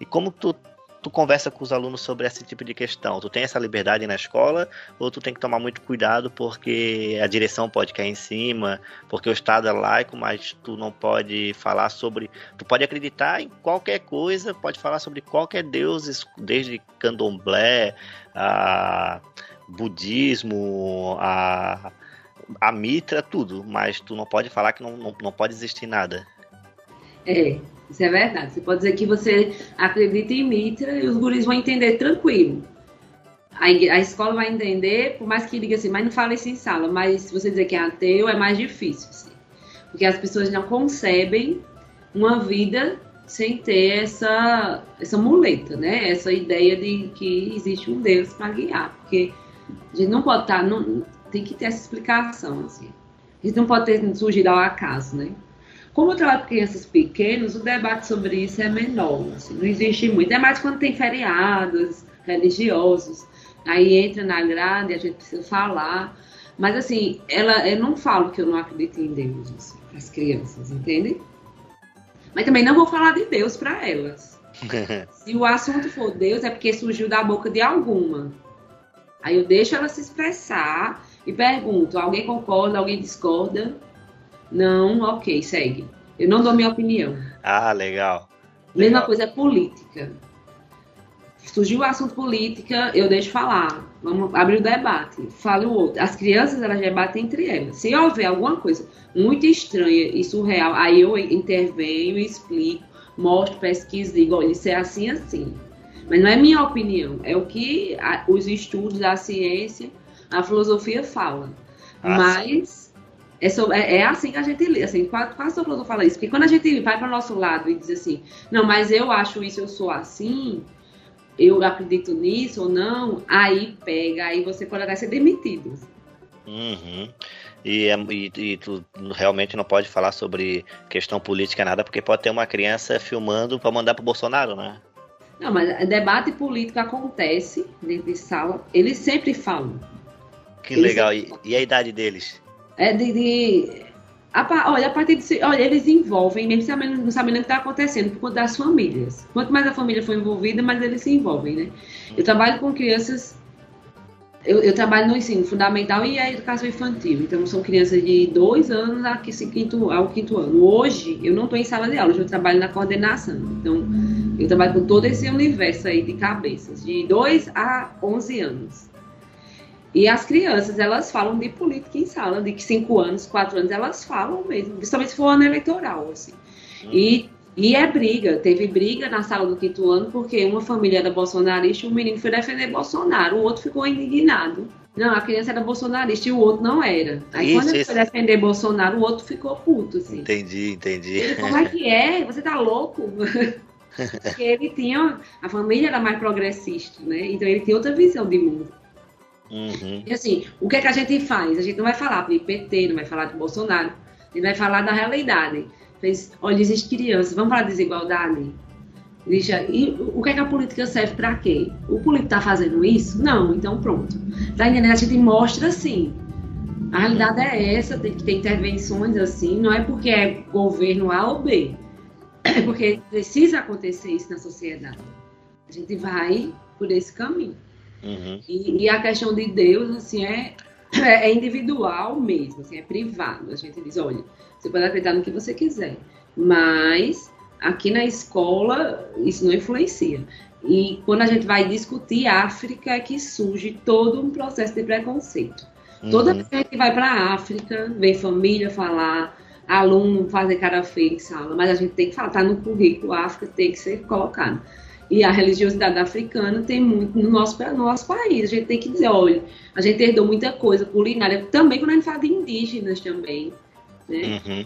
E como tu, tu conversa com os alunos sobre esse tipo de questão? Tu tem essa liberdade na escola ou tu tem que tomar muito cuidado porque a direção pode cair em cima, porque o Estado é laico, mas tu não pode falar sobre. Tu pode acreditar em qualquer coisa, pode falar sobre qualquer deus, desde candomblé, a budismo, a a mitra, tudo, mas tu não pode falar que não, não, não pode existir nada. É, isso é verdade. Você pode dizer que você acredita em mitra e os guris vão entender tranquilo. A, a escola vai entender, por mais que diga assim, mas não fala isso em sala. Mas se você dizer que é ateu, é mais difícil. Assim, porque as pessoas não concebem uma vida sem ter essa, essa muleta, né? Essa ideia de que existe um Deus para guiar. Porque a gente não pode estar. Tá, não, tem que ter essa explicação, assim. Gente não pode ter surgido ao acaso, né? como eu trabalho com crianças pequenas, o debate sobre isso é menor. Assim, não existe muito. É mais quando tem feriados religiosos. Aí entra na grade, a gente precisa falar. Mas assim, ela, eu não falo que eu não acredito em Deus assim, para as crianças, entende? Mas também não vou falar de Deus para elas. Se o assunto for Deus, é porque surgiu da boca de alguma. Aí eu deixo ela se expressar e pergunto: alguém concorda, alguém discorda? Não, ok, segue. Eu não dou minha opinião. Ah, legal. Mesma coisa é política. Surgiu o assunto política, eu deixo falar. Vamos abrir o debate. Fale o outro. As crianças, elas debatem entre elas. Se houver alguma coisa muito estranha e surreal, aí eu intervenho, explico, mostro, pesquiso, digo, olha, isso é assim, assim. Mas não é minha opinião, é o que os estudos da ciência, a filosofia fala. Ah, Mas é, sobre, é, é, assim que a gente lê, assim, quase, quase todo mundo fala isso, porque quando a gente vai para o nosso lado e diz assim, não, mas eu acho isso, eu sou assim, eu acredito nisso ou não, aí pega, aí você pode até ser demitido. Uhum. E, é, e, e, tu realmente não pode falar sobre questão política nada, porque pode ter uma criança filmando para mandar para Bolsonaro, né? Não, mas debate político acontece dentro de sala, eles sempre falam. Que eles legal. E, e a idade deles? é de, de a, olha, a partir de, olha, eles envolvem, mesmo sabendo, não sabendo o que está acontecendo, por conta das famílias. Quanto mais a família for envolvida, mais eles se envolvem, né? Eu trabalho com crianças, eu, eu trabalho no ensino fundamental e a educação infantil. Então, são crianças de dois anos ao quinto, ao quinto ano. Hoje, eu não estou em sala de aula, eu trabalho na coordenação. Então, eu trabalho com todo esse universo aí de cabeças, de 2 a 11 anos. E as crianças, elas falam de política em sala, de 5 anos, 4 anos, elas falam mesmo, principalmente se for ano eleitoral, assim. Uhum. E, e é briga, teve briga na sala do quinto ano, porque uma família era bolsonarista e um menino foi defender Bolsonaro, o outro ficou indignado. Não, a criança era bolsonarista e o outro não era. Aí isso, quando ele isso. foi defender Bolsonaro, o outro ficou puto, assim. Entendi, entendi. Ele, como é que é? Você tá louco? Porque ele tinha. A família era mais progressista, né? Então ele tinha outra visão de mundo. Uhum. E assim, o que é que a gente faz? A gente não vai falar do PT, não vai falar do Bolsonaro, a gente vai falar da realidade. Fez, olha, existem crianças, vamos falar de desigualdade? Deixa, e o que é que a política serve para quê? O político está fazendo isso? Não, então pronto. Tá entendendo? A gente mostra assim. A realidade é essa, tem que ter intervenções assim, não é porque é governo A ou B, é porque precisa acontecer isso na sociedade. A gente vai por esse caminho. Uhum. E, e, a questão de Deus, assim, é, é individual mesmo, assim, é privado. A gente diz, olha, você pode acreditar no que você quiser, mas aqui na escola isso não influencia. E quando a gente vai discutir África é que surge todo um processo de preconceito. Uhum. Toda vez que a gente vai para a África, vem família falar, aluno fazer cara feia em sala, mas a gente tem que falar, tá no currículo, a África tem que ser colocado. E a religiosidade africana tem muito no nosso, no nosso país. A gente tem que dizer, olha, a gente herdou muita coisa culinária, também quando a gente fala de indígenas também, né? Uhum.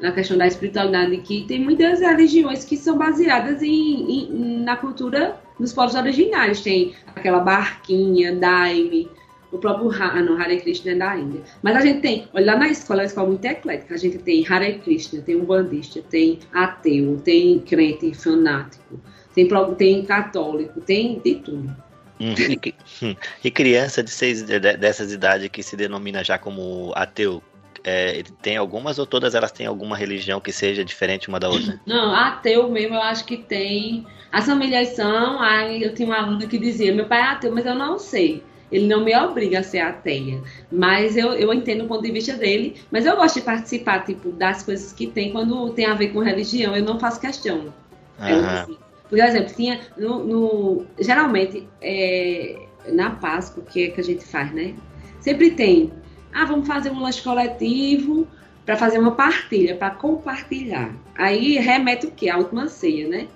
Na questão da espiritualidade, que tem muitas religiões que são baseadas em, em, na cultura dos povos originários. Tem aquela barquinha, daime, o próprio ah, não, Hare Krishna é da Índia. Mas a gente tem, olha, lá na escola, é uma escola muito eclética. A gente tem Hare Krishna, tem um bandista, tem ateu, tem crente fanático tem, tem católico, tem de tudo. Hum, e, hum, e, criança de seis, dessas idades que se denomina já como ateu, é, tem algumas ou todas elas têm alguma religião que seja diferente uma da outra? Não, ateu mesmo eu acho que tem. As famílias são. Aí eu tinha uma aluna que dizia: meu pai é ateu, mas eu não sei. Ele não me obriga a ser ateia. Mas eu, eu entendo o ponto de vista dele. Mas eu gosto de participar, tipo, das coisas que tem quando tem a ver com religião. Eu não faço questão. Uhum. Por exemplo, tinha no, no geralmente é, na Páscoa, que é que a gente faz, né? Sempre tem, ah, vamos fazer um lanche coletivo para fazer uma partilha, para compartilhar. Aí remete o quê? A última ceia, né?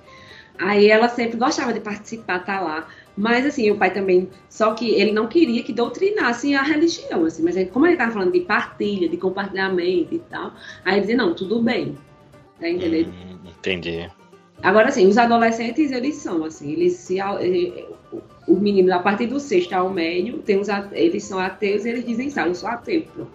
Aí ela sempre gostava de participar, tá lá. Mas assim, o pai também, só que ele não queria que doutrinasse a religião, assim, mas como ele estava falando de partilha, de compartilhamento e tal, aí ele dizia, não, tudo bem. Tá entendendo? Hum, entendi. Agora, assim, os adolescentes, eles são, assim, eles se... Eh, os meninos, a partir do sexto ao médio, tem os, eles são ateus e eles dizem, sabe, eu sou ateu, pronto.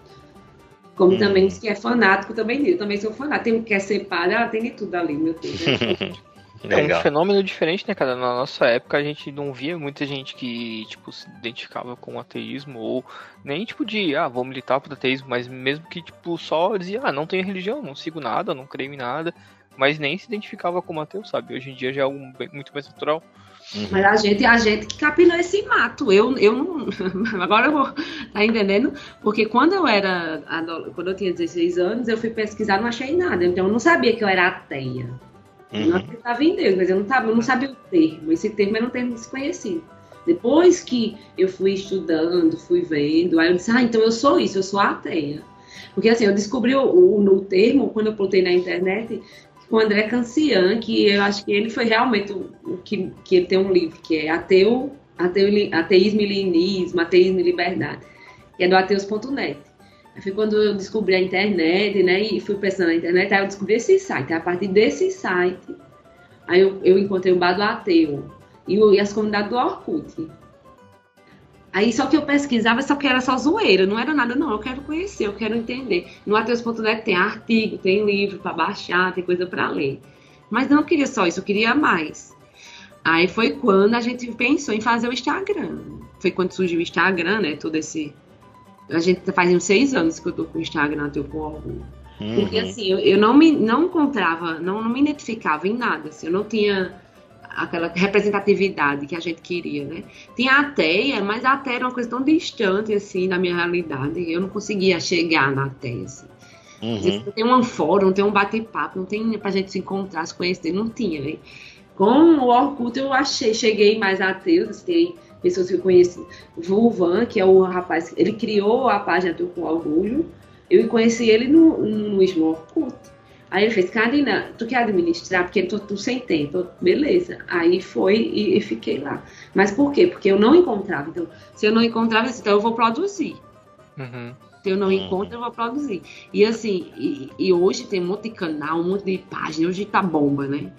Como Hum. também os que é fanático também. Eu também sou fanático. Tem um que quer ser padre, ah, tem de tudo ali, meu Deus. né? É um Legal. fenômeno diferente, né, cara? Na nossa época a gente não via muita gente que, tipo, se identificava com o ateísmo ou nem, tipo, de, ah, vou militar pro ateísmo, mas mesmo que, tipo, só dizia, ah, não tenho religião, não sigo nada, não creio em nada, mas nem se identificava como ateu, sabe? Hoje em dia já é algo bem- muito mais natural. Mas a gente, a gente que capilou esse mato. Eu, eu não. Agora eu vou. Tá entendendo? Porque quando eu era. Quando eu tinha 16 anos, eu fui pesquisar não achei nada. Então eu não sabia que eu era ateia. Eu não Uhum. acreditava em Deus, mas eu não, tava, eu não sabia o termo. Esse termo era um termo desconhecido. Depois que eu fui estudando, fui vendo, aí eu disse, ah, então eu sou isso, eu sou ateia. Porque assim, eu descobri o, o, no termo, quando eu botei na internet, com o André Cancian, que eu acho que ele foi realmente o, que, que ele tem um livro, que é Ateu, Ateu, Ateísmo e Linismo, Ateísmo e Liberdade, que é do ateus.net. Aí foi quando eu descobri a internet, né? E fui pensando na internet, aí eu descobri esse site. A partir desse site, aí eu, eu encontrei o Bar do Ateu e, e as comunidades do Orkut. Aí só que eu pesquisava, só que era só zoeira, não era nada, não. Eu quero conhecer, eu quero entender. No ateus.net tem artigo, tem livro para baixar, tem coisa para ler. Mas não queria só isso, eu queria mais. Aí foi quando a gente pensou em fazer o Instagram. Foi quando surgiu o Instagram, né? Todo esse. A gente faz uns seis anos que eu tô com o Instagram, Ateu com orgulho. Porque Uhum. assim, eu, eu não me não encontrava, não, não me identificava em nada, assim, eu não tinha aquela representatividade que a gente queria, né? Tinha a ateia, mas a ateia era uma coisa tão distante, assim, da minha realidade, eu não conseguia chegar na ateia, assim. Uhum. Não tem um fórum, não tem um bate-papo, não tem pra gente se encontrar, se conhecer, não tinha, né? Com o Orkut eu achei, cheguei mais a ateus, tem pessoas que eu conheci, o Vulvan, que é o rapaz, ele criou a página Ateu com Orgulho, eu conheci ele no, no mesmo Orkut. Aí ele fez, Karina, tu quer administrar? Porque eu tô, tô sem tempo. Beleza. Aí foi e, e fiquei lá. Mas por quê? Porque eu não encontrava. Então, se eu não encontrava, eu disse, então eu vou produzir. Uhum. Se eu não Uhum. encontro, eu vou produzir. E assim, e, e hoje tem um monte de canal, um monte de página, hoje tá bomba, né?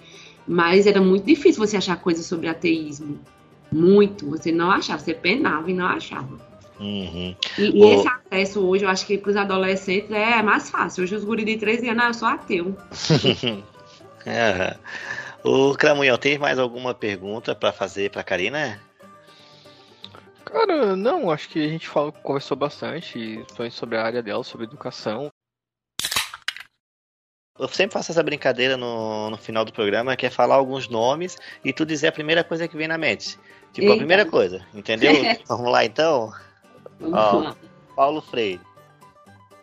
Mas era muito difícil você achar coisas sobre ateísmo. Muito. Você não achava, você penava e não achava. Uhum. E, e Ô. esse acesso hoje, eu acho que para os adolescentes é mais fácil. Hoje os guris de 13 anos, ah, eu sou ateu. Aham. O Cramunhão, tem mais alguma pergunta pra fazer pra Karina? Cara, não, acho que a gente falou, conversou bastante foi sobre a área dela, sobre educação. Eu sempre faço essa brincadeira no, no final do programa, que é falar alguns nomes e tu dizer a primeira coisa que vem na mente. Tipo, a Eita. primeira coisa, entendeu? Vamos lá então? Vamos Ó. lá. Paulo Freire,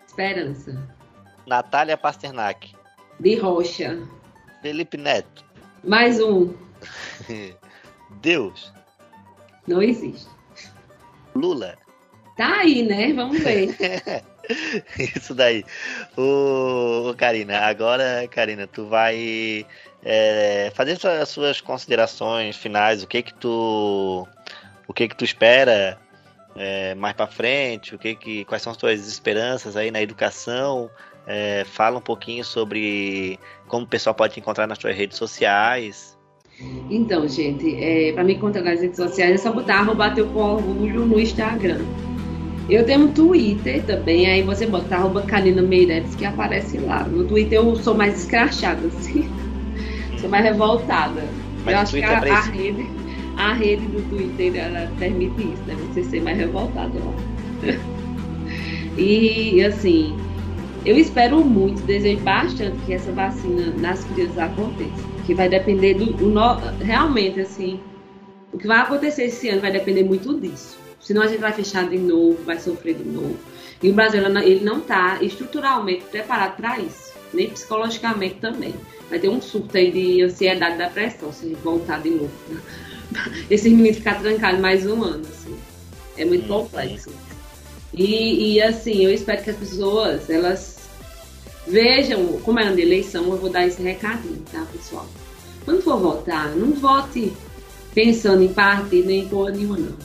Esperança. Natália Pasternak, De rocha. Felipe Neto, Mais um. Deus, Não existe. Lula. Tá aí, né? Vamos ver. Isso daí. Ô, ô, Karina, agora, Karina, tu vai é, fazer suas, suas considerações finais, o que que tu o que que tu espera é, mais pra frente, o que que quais são as tuas esperanças aí na educação? É, fala um pouquinho sobre como o pessoal pode te encontrar nas tuas redes sociais. Então, gente, é, para me encontrar nas redes sociais é só botar arroba Ateu com orgulho no Instagram. Eu tenho um Twitter também, aí você bota arroba Karina Meireles que aparece lá. No Twitter eu sou mais escrachada, assim. Sou mais revoltada. Mas eu acho que Twitter a, é a rede, a rede do Twitter ela permite isso, né? Você ser mais revoltado lá. e assim, eu espero muito, desejo bastante que essa vacina nas crianças aconteça. Que vai depender do. do no- realmente, assim, o que vai acontecer esse ano vai depender muito disso. Senão a gente vai fechar de novo, vai sofrer de novo. E o Brasil ele não está estruturalmente preparado para isso, nem psicologicamente também. Vai ter um surto aí de ansiedade e depressão se a gente voltar de novo. Esses meninos ficar trancados mais um ano, assim. É muito Uhum. complexo. E, e, assim, eu espero que as pessoas, elas vejam, como é ano de eleição, eu vou dar esse recadinho, tá, pessoal? Quando for votar, não vote pensando em partido nem em porra nenhuma, não.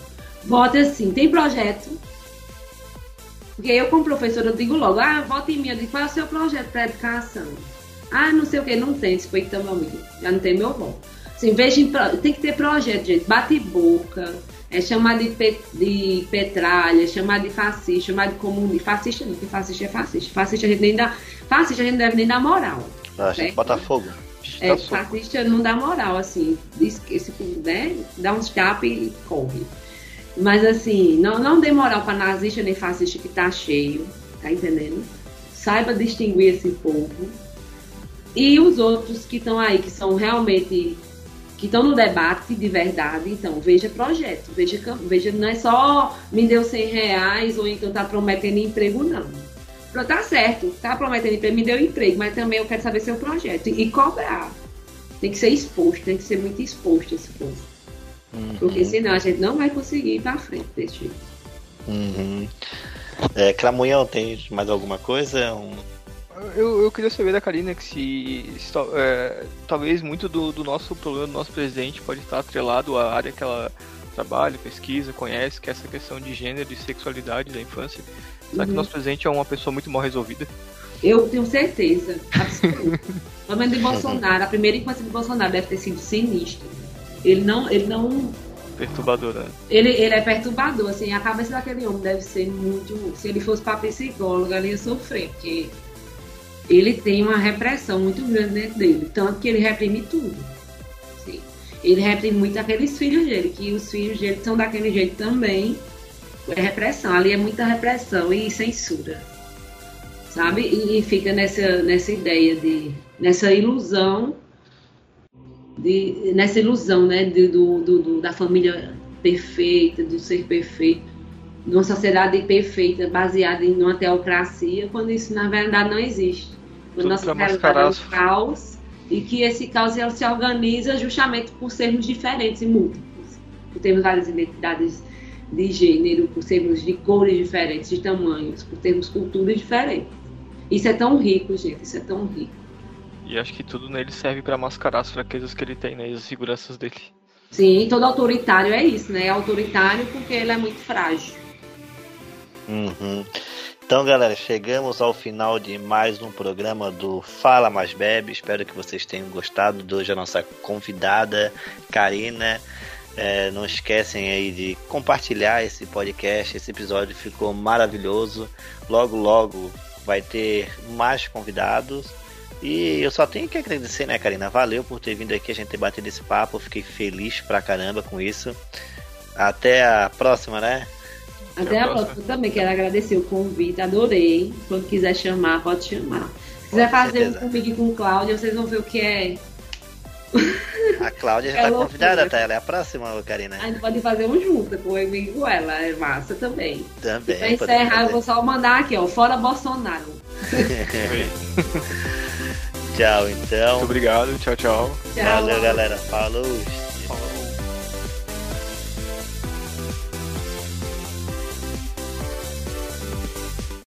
Vote assim, tem projeto. Porque eu, como professora, eu digo logo, ah, vote em mim, eu digo, qual é o seu projeto para educação? Ah, não sei o que, não tem, se foi então, meu amigo, já não tem meu voto. Assim, veja, em tem que ter projeto, gente, bate boca, é chamar de, pe, de petralha, chamar de fascista, chamar de comunista. Fascista não, porque fascista é fascista. Fascista a gente nem dá. Fascista a gente não deve nem dar moral. Ah, gente, Botafogo. É, fascista não dá moral, assim. Diz que esse né, dá uns tapas e corre. Mas assim, não, não dê moral para nazista nem fascista que tá cheio, tá entendendo? Saiba distinguir esse povo. E os outros que estão aí, que são realmente que estão no debate de verdade, então veja projeto, veja, veja, não é só me deu 100 reais ou então tá prometendo emprego, não. Tá certo, tá prometendo emprego, me deu emprego, mas também eu quero saber seu projeto e cobrar. Tem que ser exposto, tem que ser muito exposto esse povo. Uhum. Porque senão a gente não vai conseguir ir pra frente desse jeito. Uhum. É, Cramunhão, tem mais alguma coisa? Um eu, eu queria saber da Karina que se, se é, talvez muito do, do, nosso problema do nosso presidente pode estar atrelado à área que ela trabalha, pesquisa, conhece, que é essa questão de gênero e sexualidade da infância. Será uhum. que o nosso presidente é uma pessoa muito mal resolvida? Eu tenho certeza, absoluta. Pelo menos de Bolsonaro, a primeira infância de Bolsonaro deve ter sido sinistra. Ele não, ele não perturbadora. Né? Ele, ele é perturbador, assim, a cabeça daquele homem deve ser muito. Se ele fosse para psicóloga, ele ia sofrer, porque ele tem uma repressão muito grande dentro dele, tanto que ele reprime tudo. Sim. Ele reprime muito aqueles filhos dele, que os filhos dele são daquele jeito também. É repressão, ali é muita repressão e censura. Sabe? E, e fica nessa, nessa ideia de. nessa ilusão. De, nessa ilusão, né? De, do, do, do, da família perfeita, do ser perfeito de uma sociedade perfeita baseada em uma teocracia, quando isso na verdade não existe. Quando nossa realidade é um caos e que esse caos ele se organiza justamente por sermos diferentes e múltiplos, por termos várias identidades de gênero, por sermos de cores diferentes, de tamanhos, por termos culturas diferentes. Isso é tão rico, gente, isso é tão rico. E acho que tudo nele serve para mascarar as fraquezas que ele tem, né, e as seguranças dele. Sim, todo autoritário é isso, né? É autoritário porque ele é muito frágil. Uhum. Então, galera, chegamos ao final de mais um programa do Fala Mais Bebe. Espero que vocês tenham gostado de hoje a nossa convidada, Karina. É, não esquecem aí de compartilhar esse podcast. Esse episódio ficou maravilhoso. Logo, logo vai ter mais convidados. E eu só tenho que agradecer, né, Karina? Valeu por ter vindo aqui, a gente ter batido esse papo. Fiquei feliz pra caramba com isso. Até a próxima, né? Até a próxima. também quero agradecer o convite, adorei. Quando quiser chamar, pode chamar. Se quiser fazer um comigo e com Cláudia, vocês vão ver o que é. A Cláudia já é tá loucura. convidada, tá? Ela é a próxima, Karina. A gente pode fazer um junto com eu e com ela, é massa também. Também. E pra encerrar, eu vou só mandar aqui, ó, fora Bolsonaro. tchau, então. Muito obrigado, tchau, tchau. tchau Valeu, galera. Falou.